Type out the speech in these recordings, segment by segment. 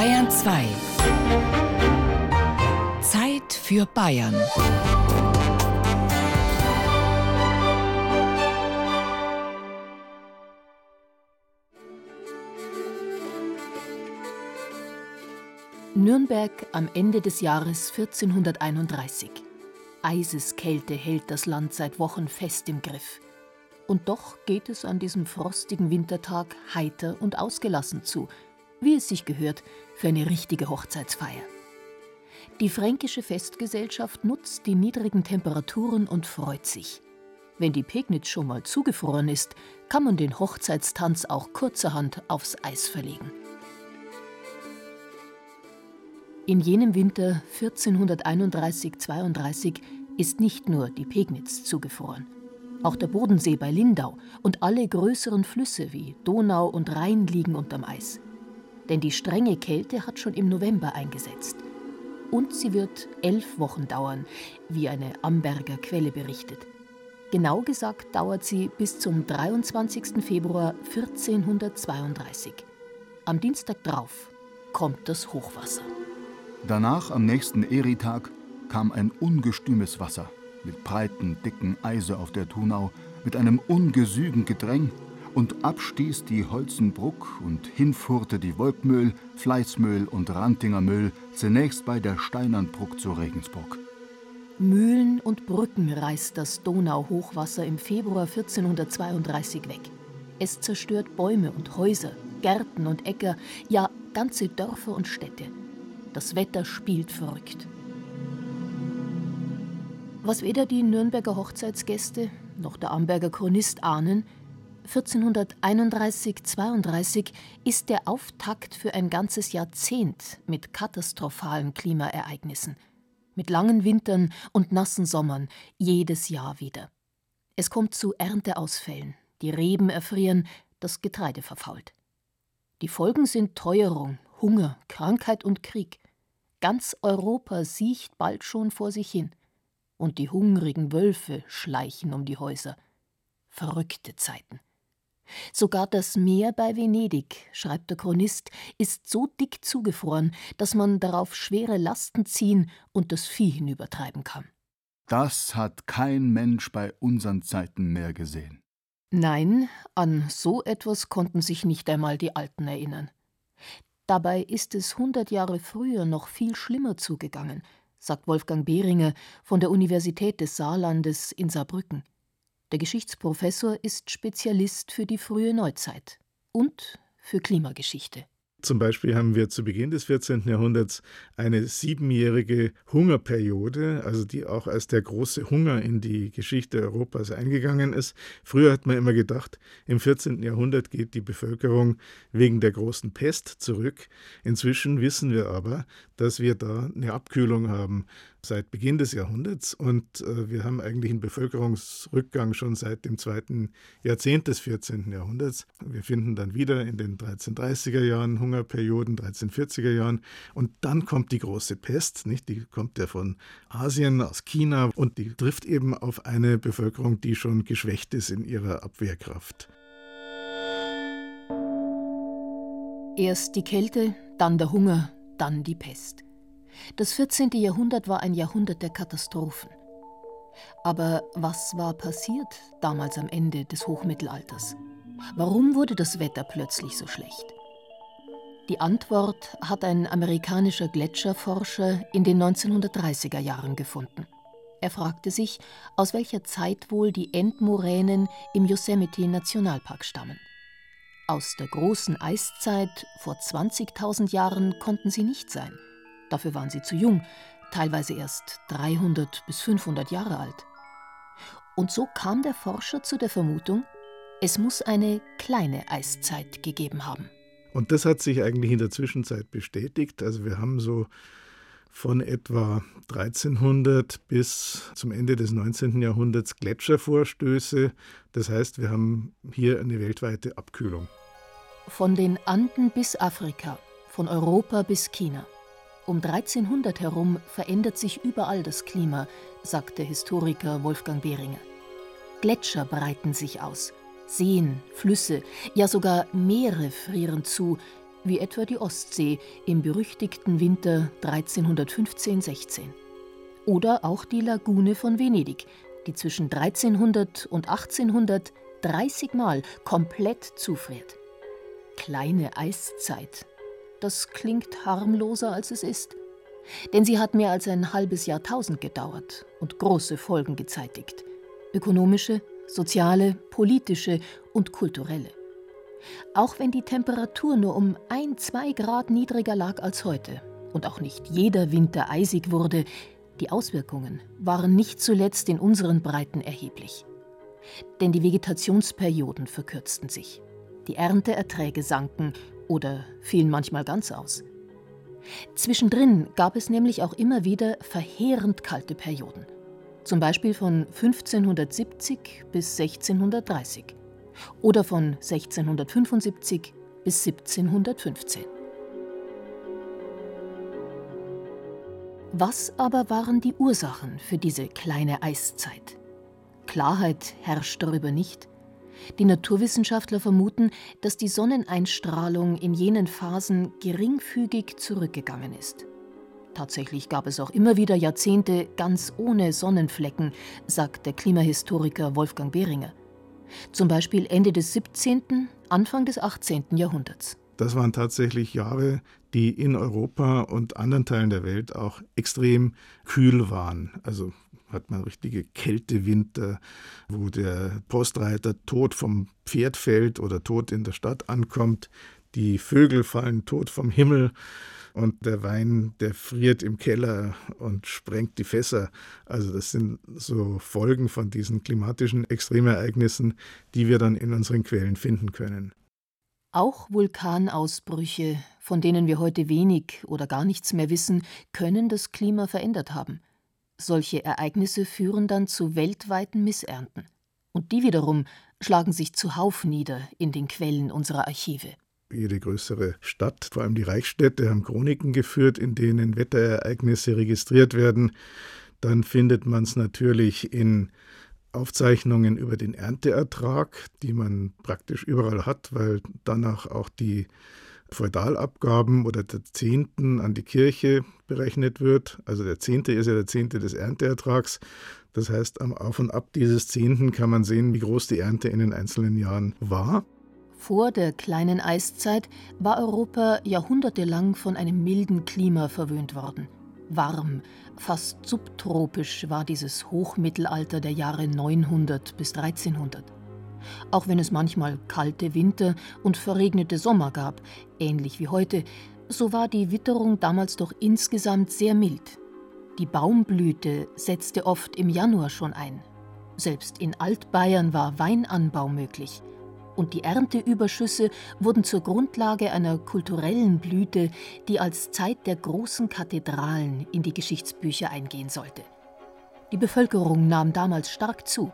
Bayern 2. Zeit für Bayern. Nürnberg am Ende des Jahres 1431. Eiseskälte hält das Land seit Wochen fest im Griff. Und doch geht es an diesem frostigen Wintertag heiter und ausgelassen zu, wie es sich gehört für eine richtige Hochzeitsfeier. Die fränkische Festgesellschaft nutzt die niedrigen Temperaturen und freut sich. Wenn die Pegnitz schon mal zugefroren ist, kann man den Hochzeitstanz auch kurzerhand aufs Eis verlegen. In jenem Winter 1431-32 ist nicht nur die Pegnitz zugefroren. Auch der Bodensee bei Lindau und alle größeren Flüsse wie Donau und Rhein liegen unterm Eis. Denn die strenge Kälte hat schon im November eingesetzt. Und sie wird elf Wochen dauern, wie eine Amberger Quelle berichtet. Genau gesagt dauert sie bis zum 23. Februar 1432. Am Dienstag drauf kommt das Hochwasser. Danach, am nächsten Eritag, kam ein ungestümes Wasser mit breiten, dicken Eise auf der Thunau, mit einem ungesügen Gedräng, und abstieß die Holzenbruck und hinfurte die Wolkmühl, Fleißmühl und Rantinger Mühl zunächst bei der Steinernbruck zu Regensburg. Mühlen und Brücken reißt das Donauhochwasser im Februar 1432 weg. Es zerstört Bäume und Häuser, Gärten und Äcker, ja ganze Dörfer und Städte. Das Wetter spielt verrückt. Was weder die Nürnberger Hochzeitsgäste noch der Amberger Chronist ahnen, 1431-32 ist der Auftakt für ein ganzes Jahrzehnt mit katastrophalen Klimaereignissen, mit langen Wintern und nassen Sommern, jedes Jahr wieder. Es kommt zu Ernteausfällen, die Reben erfrieren, das Getreide verfault. Die Folgen sind Teuerung, Hunger, Krankheit und Krieg. Ganz Europa siecht bald schon vor sich hin und die hungrigen Wölfe schleichen um die Häuser. Verrückte Zeiten. Sogar das Meer bei Venedig, schreibt der Chronist, ist so dick zugefroren, dass man darauf schwere Lasten ziehen und das Vieh hinübertreiben kann. Das hat kein Mensch bei unseren Zeiten mehr gesehen. Nein, an so etwas konnten sich nicht einmal die Alten erinnern. Dabei ist es hundert Jahre früher noch viel schlimmer zugegangen sagt Wolfgang Behringer von der Universität des Saarlandes in Saarbrücken. Der Geschichtsprofessor ist Spezialist für die frühe Neuzeit und für Klimageschichte. Zum Beispiel haben wir zu Beginn des 14. Jahrhunderts eine siebenjährige Hungerperiode, also die auch als der große Hunger in die Geschichte Europas eingegangen ist. Früher hat man immer gedacht, im 14. Jahrhundert geht die Bevölkerung wegen der großen Pest zurück. Inzwischen wissen wir aber, dass wir da eine Abkühlung haben seit Beginn des Jahrhunderts und äh, wir haben eigentlich einen Bevölkerungsrückgang schon seit dem zweiten Jahrzehnt des 14. Jahrhunderts. Wir finden dann wieder in den 1330er Jahren Hungerperioden, 1340er Jahren und dann kommt die große Pest, nicht? Die kommt ja von Asien, aus China und die trifft eben auf eine Bevölkerung, die schon geschwächt ist in ihrer Abwehrkraft. Erst die Kälte, dann der Hunger, dann die Pest. Das 14. Jahrhundert war ein Jahrhundert der Katastrophen. Aber was war passiert damals am Ende des Hochmittelalters? Warum wurde das Wetter plötzlich so schlecht? Die Antwort hat ein amerikanischer Gletscherforscher in den 1930er Jahren gefunden. Er fragte sich, aus welcher Zeit wohl die Endmoränen im Yosemite Nationalpark stammen. Aus der großen Eiszeit vor 20.000 Jahren konnten sie nicht sein – Dafür waren sie zu jung, teilweise erst 300 bis 500 Jahre alt. Und so kam der Forscher zu der Vermutung, es muss eine kleine Eiszeit gegeben haben. Und das hat sich eigentlich in der Zwischenzeit bestätigt. Also wir haben so von etwa 1300 bis zum Ende des 19. Jahrhunderts Gletschervorstöße. Das heißt, wir haben hier eine weltweite Abkühlung. Von den Anden bis Afrika, von Europa bis China. Um 1300 herum verändert sich überall das Klima, sagt der Historiker Wolfgang Behringer. Gletscher breiten sich aus, Seen, Flüsse, ja sogar Meere frieren zu, wie etwa die Ostsee im berüchtigten Winter 1315-16. Oder auch die Lagune von Venedig, die zwischen 1300 und 1800 30 Mal komplett zufriert. Kleine Eiszeit. Das klingt harmloser, als es ist. Denn sie hat mehr als ein halbes Jahrtausend gedauert und große Folgen gezeitigt. Ökonomische, soziale, politische und kulturelle. Auch wenn die Temperatur nur um ein, zwei Grad niedriger lag als heute und auch nicht jeder Winter eisig wurde, die Auswirkungen waren nicht zuletzt in unseren Breiten erheblich. Denn die Vegetationsperioden verkürzten sich, die Ernteerträge sanken oder fielen manchmal ganz aus. Zwischendrin gab es nämlich auch immer wieder verheerend kalte Perioden, zum Beispiel von 1570 bis 1630 oder von 1675 bis 1715. Was aber waren die Ursachen für diese kleine Eiszeit? Klarheit herrscht darüber nicht. Die Naturwissenschaftler vermuten, dass die Sonneneinstrahlung in jenen Phasen geringfügig zurückgegangen ist. Tatsächlich gab es auch immer wieder Jahrzehnte ganz ohne Sonnenflecken, sagt der Klimahistoriker Wolfgang Behringer. Zum Beispiel Ende des 17., Anfang des 18. Jahrhunderts. Das waren tatsächlich Jahre, die in Europa und anderen Teilen der Welt auch extrem kühl waren. Also hat man richtige Kältewinter, wo der Postreiter tot vom Pferd fällt oder tot in der Stadt ankommt. Die Vögel fallen tot vom Himmel und der Wein, der friert im Keller und sprengt die Fässer. Also das sind so Folgen von diesen klimatischen Extremereignissen, die wir dann in unseren Quellen finden können. Auch Vulkanausbrüche, von denen wir heute wenig oder gar nichts mehr wissen, können das Klima verändert haben. Solche Ereignisse führen dann zu weltweiten Missernten. Und die wiederum schlagen sich zuhauf nieder in den Quellen unserer Archive. Jede größere Stadt, vor allem die Reichsstädte, haben Chroniken geführt, in denen Wetterereignisse registriert werden. Dann findet man es natürlich in Aufzeichnungen über den Ernteertrag, die man praktisch überall hat, weil danach auch die Feudalabgaben oder der Zehnten an die Kirche berechnet wird. Also der Zehnte ist ja der Zehnte des Ernteertrags. Das heißt, am Auf und Ab dieses Zehnten kann man sehen, wie groß die Ernte in den einzelnen Jahren war. Vor der kleinen Eiszeit war Europa jahrhundertelang von einem milden Klima verwöhnt worden. Warm, fast subtropisch war dieses Hochmittelalter der Jahre 900 bis 1300. Auch wenn es manchmal kalte Winter und verregnete Sommer gab, ähnlich wie heute, so war die Witterung damals doch insgesamt sehr mild. Die Baumblüte setzte oft im Januar schon ein. Selbst in Altbayern war Weinanbau möglich und die Ernteüberschüsse wurden zur Grundlage einer kulturellen Blüte, die als Zeit der großen Kathedralen in die Geschichtsbücher eingehen sollte. Die Bevölkerung nahm damals stark zu.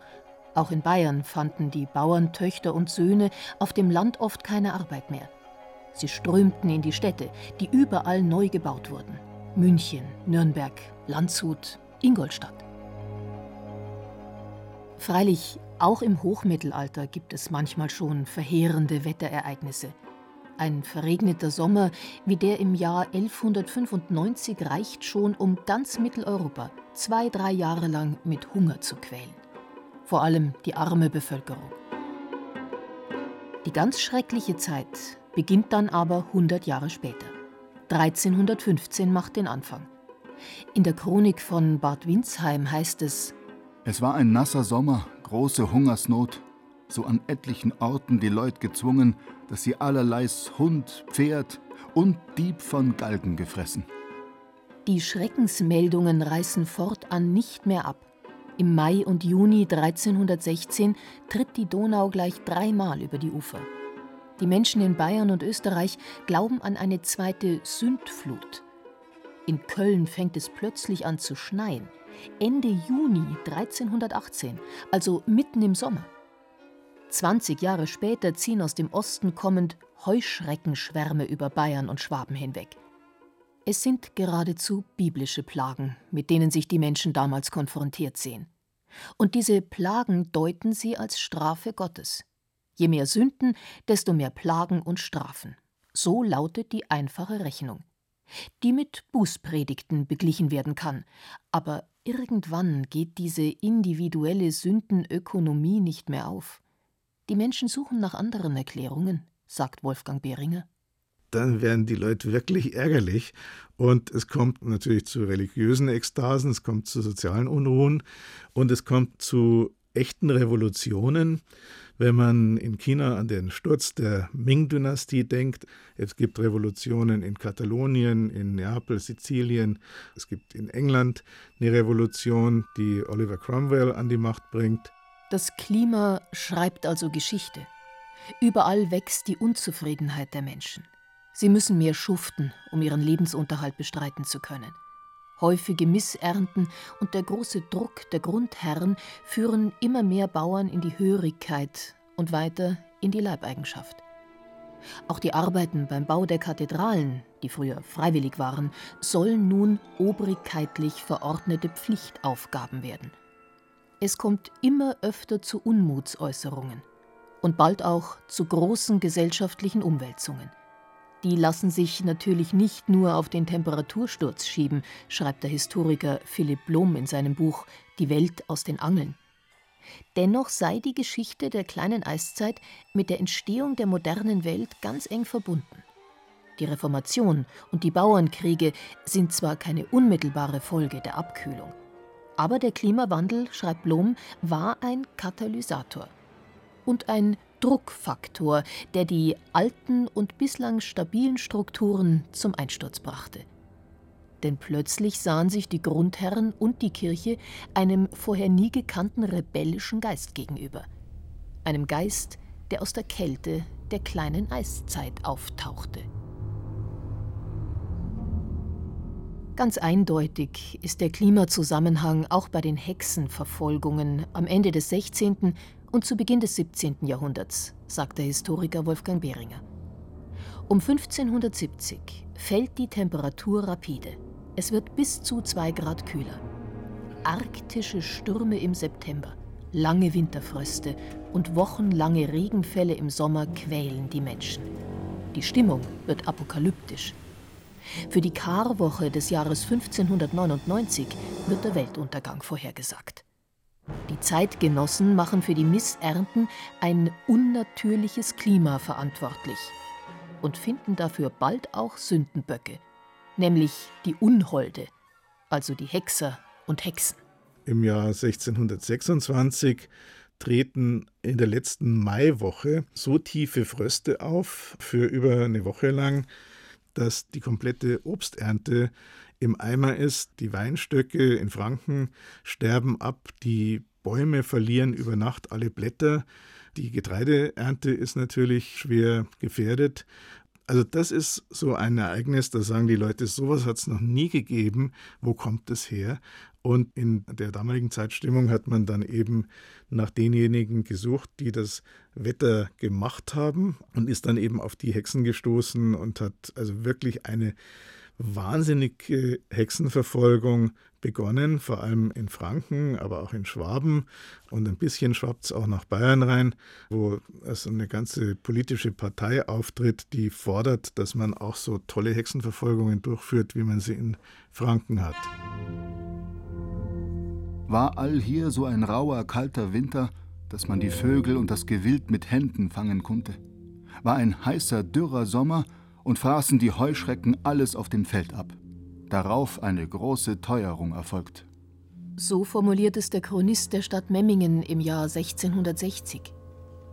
Auch in Bayern fanden die Bauerntöchter und Söhne auf dem Land oft keine Arbeit mehr. Sie strömten in die Städte, die überall neu gebaut wurden. München, Nürnberg, Landshut, Ingolstadt. Freilich auch im Hochmittelalter gibt es manchmal schon verheerende Wetterereignisse. Ein verregneter Sommer wie der im Jahr 1195 reicht schon, um ganz Mitteleuropa zwei, drei Jahre lang mit Hunger zu quälen. Vor allem die arme Bevölkerung. Die ganz schreckliche Zeit beginnt dann aber 100 Jahre später. 1315 macht den Anfang. In der Chronik von Bad Windsheim heißt es: Es war ein nasser Sommer, große Hungersnot, so an etlichen Orten die Leut gezwungen, dass sie allerleis Hund, Pferd und Dieb von Galgen gefressen. Die Schreckensmeldungen reißen fortan nicht mehr ab. Im Mai und Juni 1316 tritt die Donau gleich dreimal über die Ufer. Die Menschen in Bayern und Österreich glauben an eine zweite Sündflut. In Köln fängt es plötzlich an zu schneien. Ende Juni 1318, also mitten im Sommer. 20 Jahre später ziehen aus dem Osten kommend Heuschreckenschwärme über Bayern und Schwaben hinweg. Es sind geradezu biblische Plagen, mit denen sich die Menschen damals konfrontiert sehen. Und diese Plagen deuten sie als Strafe Gottes. Je mehr Sünden, desto mehr Plagen und Strafen. So lautet die einfache Rechnung, die mit Bußpredigten beglichen werden kann. Aber irgendwann geht diese individuelle Sündenökonomie nicht mehr auf. Die Menschen suchen nach anderen Erklärungen, sagt Wolfgang Behringer dann werden die Leute wirklich ärgerlich. Und es kommt natürlich zu religiösen Ekstasen, es kommt zu sozialen Unruhen und es kommt zu echten Revolutionen. Wenn man in China an den Sturz der Ming-Dynastie denkt, es gibt Revolutionen in Katalonien, in Neapel, Sizilien, es gibt in England eine Revolution, die Oliver Cromwell an die Macht bringt. Das Klima schreibt also Geschichte. Überall wächst die Unzufriedenheit der Menschen. Sie müssen mehr schuften, um ihren Lebensunterhalt bestreiten zu können. Häufige Missernten und der große Druck der Grundherren führen immer mehr Bauern in die Hörigkeit und weiter in die Leibeigenschaft. Auch die Arbeiten beim Bau der Kathedralen, die früher freiwillig waren, sollen nun obrigkeitlich verordnete Pflichtaufgaben werden. Es kommt immer öfter zu Unmutsäußerungen und bald auch zu großen gesellschaftlichen Umwälzungen. Die lassen sich natürlich nicht nur auf den Temperatursturz schieben, schreibt der Historiker Philipp Blom in seinem Buch Die Welt aus den Angeln. Dennoch sei die Geschichte der kleinen Eiszeit mit der Entstehung der modernen Welt ganz eng verbunden. Die Reformation und die Bauernkriege sind zwar keine unmittelbare Folge der Abkühlung, aber der Klimawandel, schreibt Blom, war ein Katalysator und ein Druckfaktor, der die alten und bislang stabilen Strukturen zum Einsturz brachte. Denn plötzlich sahen sich die Grundherren und die Kirche einem vorher nie gekannten rebellischen Geist gegenüber. Einem Geist, der aus der Kälte der kleinen Eiszeit auftauchte. Ganz eindeutig ist der Klimazusammenhang auch bei den Hexenverfolgungen am Ende des 16 und zu Beginn des 17. Jahrhunderts, sagt der Historiker Wolfgang Behringer. Um 1570 fällt die Temperatur rapide. Es wird bis zu 2 Grad kühler. Arktische Stürme im September, lange Winterfröste und wochenlange Regenfälle im Sommer quälen die Menschen. Die Stimmung wird apokalyptisch. Für die Karwoche des Jahres 1599 wird der Weltuntergang vorhergesagt. Die Zeitgenossen machen für die Missernten ein unnatürliches Klima verantwortlich und finden dafür bald auch Sündenböcke, nämlich die Unholde, also die Hexer und Hexen. Im Jahr 1626 treten in der letzten Maiwoche so tiefe Fröste auf für über eine Woche lang, dass die komplette Obsternte im Eimer ist. Die Weinstöcke in Franken sterben ab, die Bäume verlieren über Nacht alle Blätter. Die Getreideernte ist natürlich schwer gefährdet. Also das ist so ein Ereignis, da sagen die Leute, sowas hat es noch nie gegeben. Wo kommt es her? Und in der damaligen Zeitstimmung hat man dann eben nach denjenigen gesucht, die das Wetter gemacht haben und ist dann eben auf die Hexen gestoßen und hat also wirklich eine wahnsinnige Hexenverfolgung begonnen, vor allem in Franken, aber auch in Schwaben und ein bisschen schwappt es auch nach Bayern rein, wo also eine ganze politische Partei auftritt, die fordert, dass man auch so tolle Hexenverfolgungen durchführt, wie man sie in Franken hat. War all hier so ein rauer, kalter Winter, dass man die Vögel und das Gewild mit Händen fangen konnte? War ein heißer, dürrer Sommer, und fraßen die Heuschrecken alles auf dem Feld ab. Darauf eine große Teuerung erfolgt. So formuliert es der Chronist der Stadt Memmingen im Jahr 1660.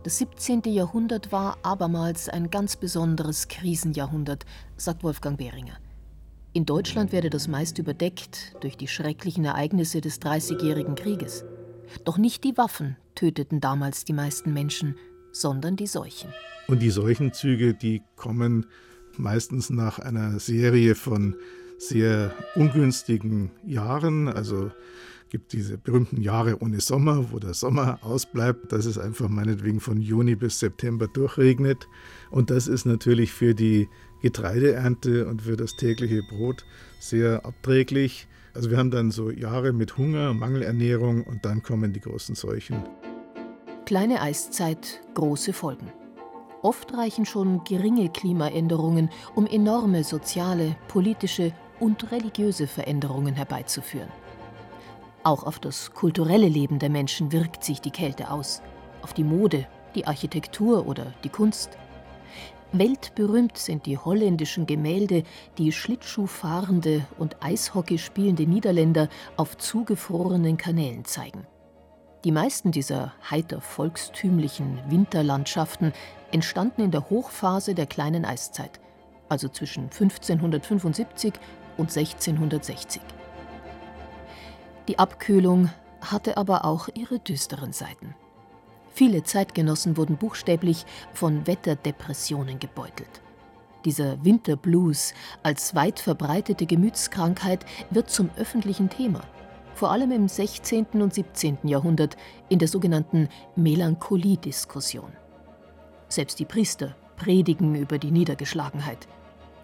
Das 17. Jahrhundert war abermals ein ganz besonderes Krisenjahrhundert, sagt Wolfgang Behringer. In Deutschland werde das meist überdeckt durch die schrecklichen Ereignisse des Dreißigjährigen Krieges. Doch nicht die Waffen töteten damals die meisten Menschen, sondern die Seuchen. Und die Seuchenzüge, die kommen meistens nach einer Serie von sehr ungünstigen Jahren. Also gibt diese berühmten Jahre ohne Sommer, wo der Sommer ausbleibt, dass es einfach meinetwegen von Juni bis September durchregnet. Und das ist natürlich für die Getreideernte und für das tägliche Brot sehr abträglich. Also wir haben dann so Jahre mit Hunger, Mangelernährung und dann kommen die großen Seuchen. Kleine Eiszeit, große Folgen. Oft reichen schon geringe Klimaänderungen, um enorme soziale, politische und religiöse Veränderungen herbeizuführen. Auch auf das kulturelle Leben der Menschen wirkt sich die Kälte aus, auf die Mode, die Architektur oder die Kunst. Weltberühmt sind die holländischen Gemälde, die Schlittschuhfahrende und Eishockey spielende Niederländer auf zugefrorenen Kanälen zeigen. Die meisten dieser heiter volkstümlichen Winterlandschaften entstanden in der Hochphase der kleinen Eiszeit, also zwischen 1575 und 1660. Die Abkühlung hatte aber auch ihre düsteren Seiten. Viele Zeitgenossen wurden buchstäblich von Wetterdepressionen gebeutelt. Dieser Winterblues als weit verbreitete Gemütskrankheit wird zum öffentlichen Thema, vor allem im 16. und 17. Jahrhundert in der sogenannten Melancholie-Diskussion. Selbst die Priester predigen über die Niedergeschlagenheit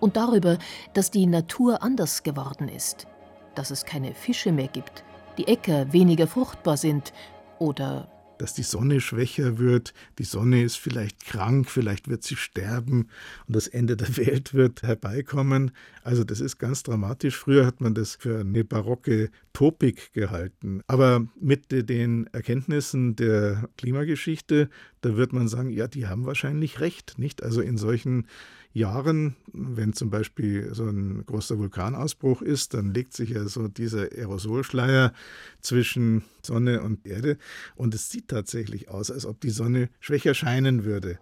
und darüber, dass die Natur anders geworden ist, dass es keine Fische mehr gibt, die Äcker weniger fruchtbar sind oder dass die Sonne schwächer wird, die Sonne ist vielleicht krank, vielleicht wird sie sterben und das Ende der Welt wird herbeikommen. Also das ist ganz dramatisch. Früher hat man das für eine barocke Topik gehalten. Aber mit den Erkenntnissen der Klimageschichte, da wird man sagen, ja, die haben wahrscheinlich recht, nicht? Also in solchen Jahren, wenn zum Beispiel so ein großer Vulkanausbruch ist, dann legt sich ja so dieser Aerosolschleier zwischen Sonne und Erde und es sieht tatsächlich aus, als ob die Sonne schwächer scheinen würde.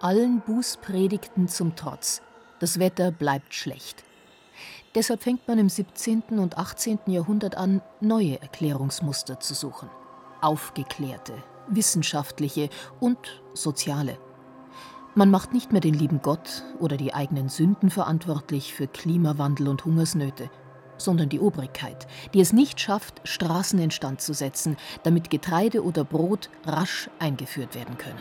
Allen Bußpredigten zum Trotz, das Wetter bleibt schlecht. Deshalb fängt man im 17. und 18. Jahrhundert an, neue Erklärungsmuster zu suchen. Aufgeklärte, wissenschaftliche und soziale. Man macht nicht mehr den lieben Gott oder die eigenen Sünden verantwortlich für Klimawandel und Hungersnöte, sondern die Obrigkeit, die es nicht schafft, Straßen instand zu setzen, damit Getreide oder Brot rasch eingeführt werden können.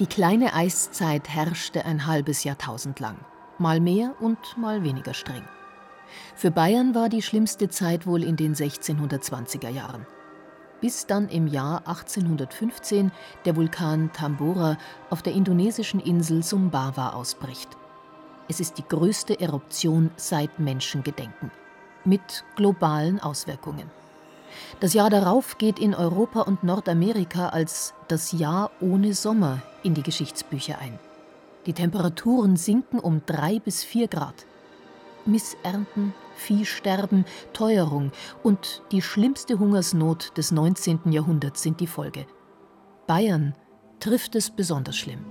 Die kleine Eiszeit herrschte ein halbes Jahrtausend lang, mal mehr und mal weniger streng. Für Bayern war die schlimmste Zeit wohl in den 1620er Jahren bis dann im Jahr 1815 der Vulkan Tambora auf der indonesischen Insel Sumbawa ausbricht. Es ist die größte Eruption seit Menschengedenken, mit globalen Auswirkungen. Das Jahr darauf geht in Europa und Nordamerika als das Jahr ohne Sommer in die Geschichtsbücher ein. Die Temperaturen sinken um drei bis vier Grad. Missernten, Viehsterben, Teuerung und die schlimmste Hungersnot des 19. Jahrhunderts sind die Folge. Bayern trifft es besonders schlimm.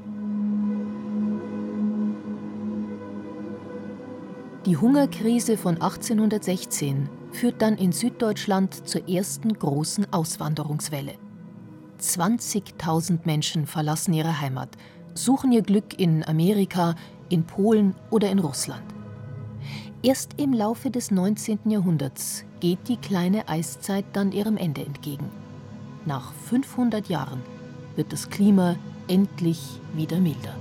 Die Hungerkrise von 1816 führt dann in Süddeutschland zur ersten großen Auswanderungswelle. 20.000 Menschen verlassen ihre Heimat, suchen ihr Glück in Amerika, in Polen oder in Russland. Erst im Laufe des 19. Jahrhunderts geht die kleine Eiszeit dann ihrem Ende entgegen. Nach 500 Jahren wird das Klima endlich wieder milder.